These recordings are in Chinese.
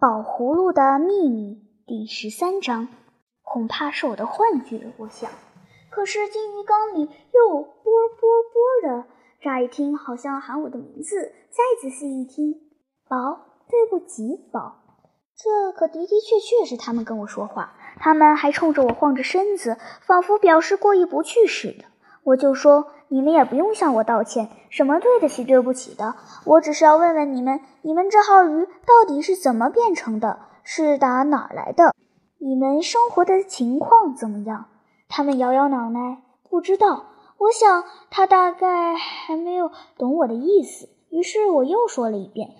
宝葫芦的秘密第十三章，恐怕是我的幻觉，我想。可是金鱼缸里又啵啵啵的，乍一听好像喊我的名字，再仔细一听，宝，对不起，宝。这可的的确确是他们跟我说话，他们还冲着我晃着身子，仿佛表示过意不去似的。我就说。你们也不用向我道歉，什么对得起、对不起的。我只是要问问你们，你们这号鱼到底是怎么变成的？是打哪儿来的？你们生活的情况怎么样？他们摇摇脑袋，不知道。我想他大概还没有懂我的意思。于是我又说了一遍。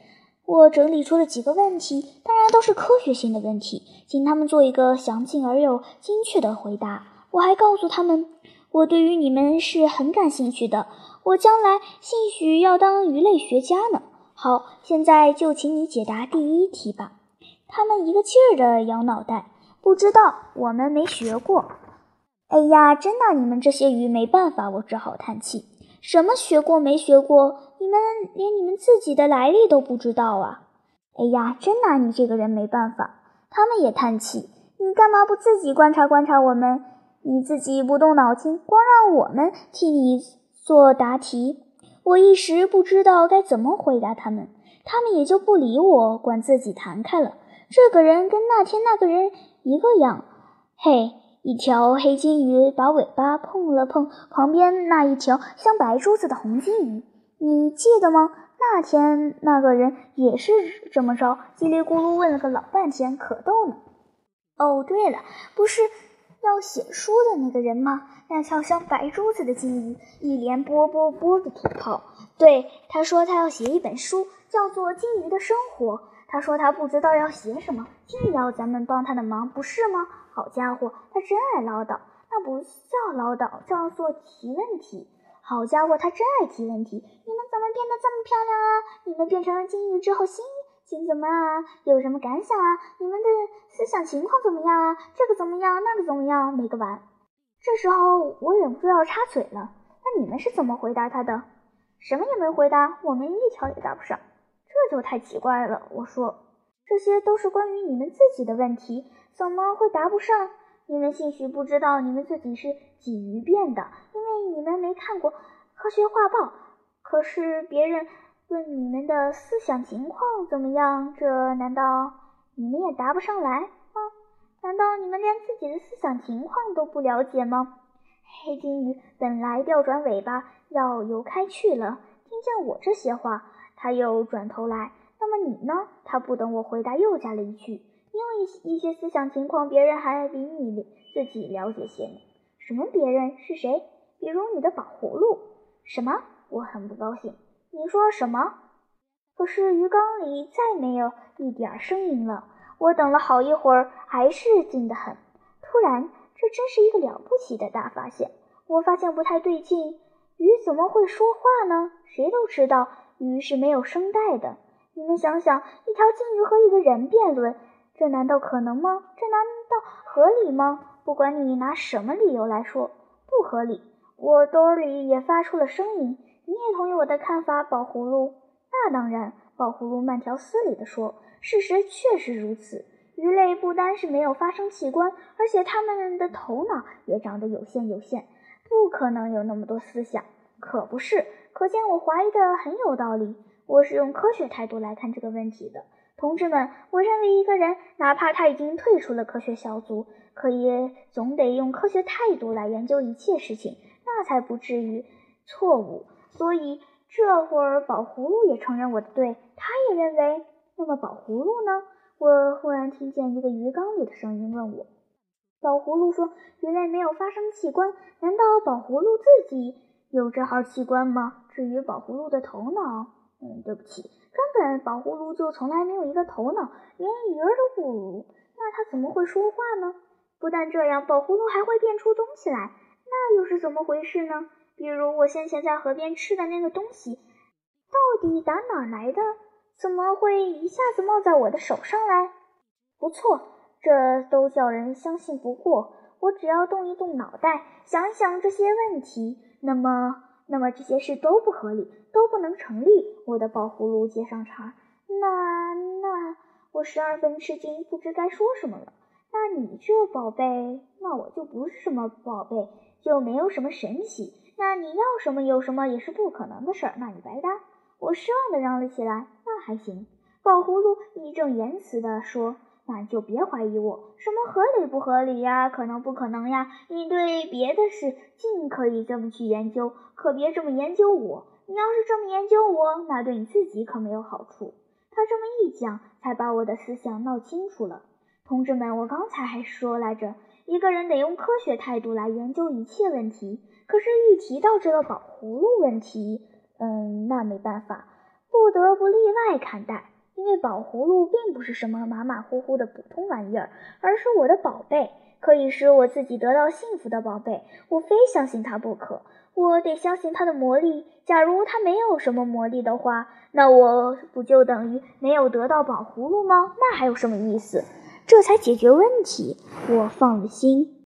我整理出了几个问题，当然都是科学性的问题，请他们做一个详尽而又精确的回答。我还告诉他们。我对于你们是很感兴趣的，我将来兴许要当鱼类学家呢。好，现在就请你解答第一题吧。他们一个劲儿地摇脑袋，不知道，我们没学过。哎呀，真拿你们这些鱼没办法，我只好叹气。什么学过没学过？你们连你们自己的来历都不知道啊！哎呀，真拿你这个人没办法。他们也叹气。你干嘛不自己观察观察我们？你自己不动脑筋，光让我们替你做答题，我一时不知道该怎么回答他们，他们也就不理我，管自己弹开了。这个人跟那天那个人一个样。嘿，一条黑金鱼把尾巴碰了碰旁边那一条像白珠子的红金鱼，你记得吗？那天那个人也是这么着，叽里咕噜问了个老半天，可逗呢。哦，对了，不是。要写书的那个人吗？那条像白珠子的金鱼一连啵啵啵的吐泡。对，他说他要写一本书，叫做《金鱼的生活》。他说他不知道要写什么，硬要咱们帮他的忙，不是吗？好家伙，他真爱唠叨。那不叫唠叨，叫做提问题。好家伙，他真爱提问题。你们怎么变得这么漂亮啊？你们变成了金鱼之后，心。心怎么样啊？有什么感想啊？你们的思想情况怎么样啊？这个怎么样？那个怎么样？没个完。这时候我忍不住要插嘴了。那你们是怎么回答他的？什么也没回答，我们一条也答不上。这就太奇怪了。我说，这些都是关于你们自己的问题，怎么会答不上？你们兴许不知道你们自己是鲫鱼变的，因为你们没看过科学画报。可是别人。问你们的思想情况怎么样？这难道你们也答不上来吗？难道你们连自己的思想情况都不了解吗？黑金鱼本来调转尾巴要游开去了，听见我这些话，他又转头来。那么你呢？他不等我回答，又加了一句：“因为一些思想情况，别人还比你自己了解些呢。”什么别人是谁？比如你的宝葫芦？什么？我很不高兴。你说什么？可是鱼缸里再没有一点声音了。我等了好一会儿，还是静得很。突然，这真是一个了不起的大发现。我发现不太对劲，鱼怎么会说话呢？谁都知道鱼是没有声带的。你们想想，一条金鱼和一个人辩论，这难道可能吗？这难道合理吗？不管你拿什么理由来说，不合理。我兜里也发出了声音。你也同意我的看法，宝葫芦？那当然，宝葫芦慢条斯理地说：“事实确实如此。鱼类不单是没有发声器官，而且它们的头脑也长得有限有限，不可能有那么多思想。可不是？可见我怀疑的很有道理。我是用科学态度来看这个问题的，同志们。我认为一个人，哪怕他已经退出了科学小组，可也总得用科学态度来研究一切事情，那才不至于错误。”所以这会儿宝葫芦也承认我的对，他也认为。那么宝葫芦呢？我忽然听见一个鱼缸里的声音问我。宝葫芦说：“鱼类没有发声器官，难道宝葫芦自己有这号器官吗？至于宝葫芦的头脑，嗯，对不起，根本宝葫芦就从来没有一个头脑，连鱼儿都不如。那它怎么会说话呢？不但这样，宝葫芦还会变出东西来，那又是怎么回事呢？”比如我先前在河边吃的那个东西，到底打哪儿来的？怎么会一下子冒在我的手上来？不错，这都叫人相信不过。我只要动一动脑袋，想一想这些问题，那么，那么这些事都不合理，都不能成立。我的宝葫芦接上茬，那那，我十二分吃惊，不知该说什么了。那你这宝贝，那我就不是什么宝贝，就没有什么神奇。那你要什么有什么也是不可能的事儿，那你白搭。我失望的嚷了起来。那还行。宝葫芦义正言辞地说：“那你就别怀疑我，什么合理不合理呀？可能不可能呀？你对别的事尽可以这么去研究，可别这么研究我。你要是这么研究我，那对你自己可没有好处。”他这么一讲，才把我的思想闹清楚了。同志们，我刚才还说来着，一个人得用科学态度来研究一切问题。可是，一提到这个宝葫芦问题，嗯，那没办法，不得不例外看待。因为宝葫芦并不是什么马马虎虎的普通玩意儿，而是我的宝贝，可以使我自己得到幸福的宝贝。我非相信它不可。我得相信它的魔力。假如它没有什么魔力的话，那我不就等于没有得到宝葫芦吗？那还有什么意思？这才解决问题，我放了心。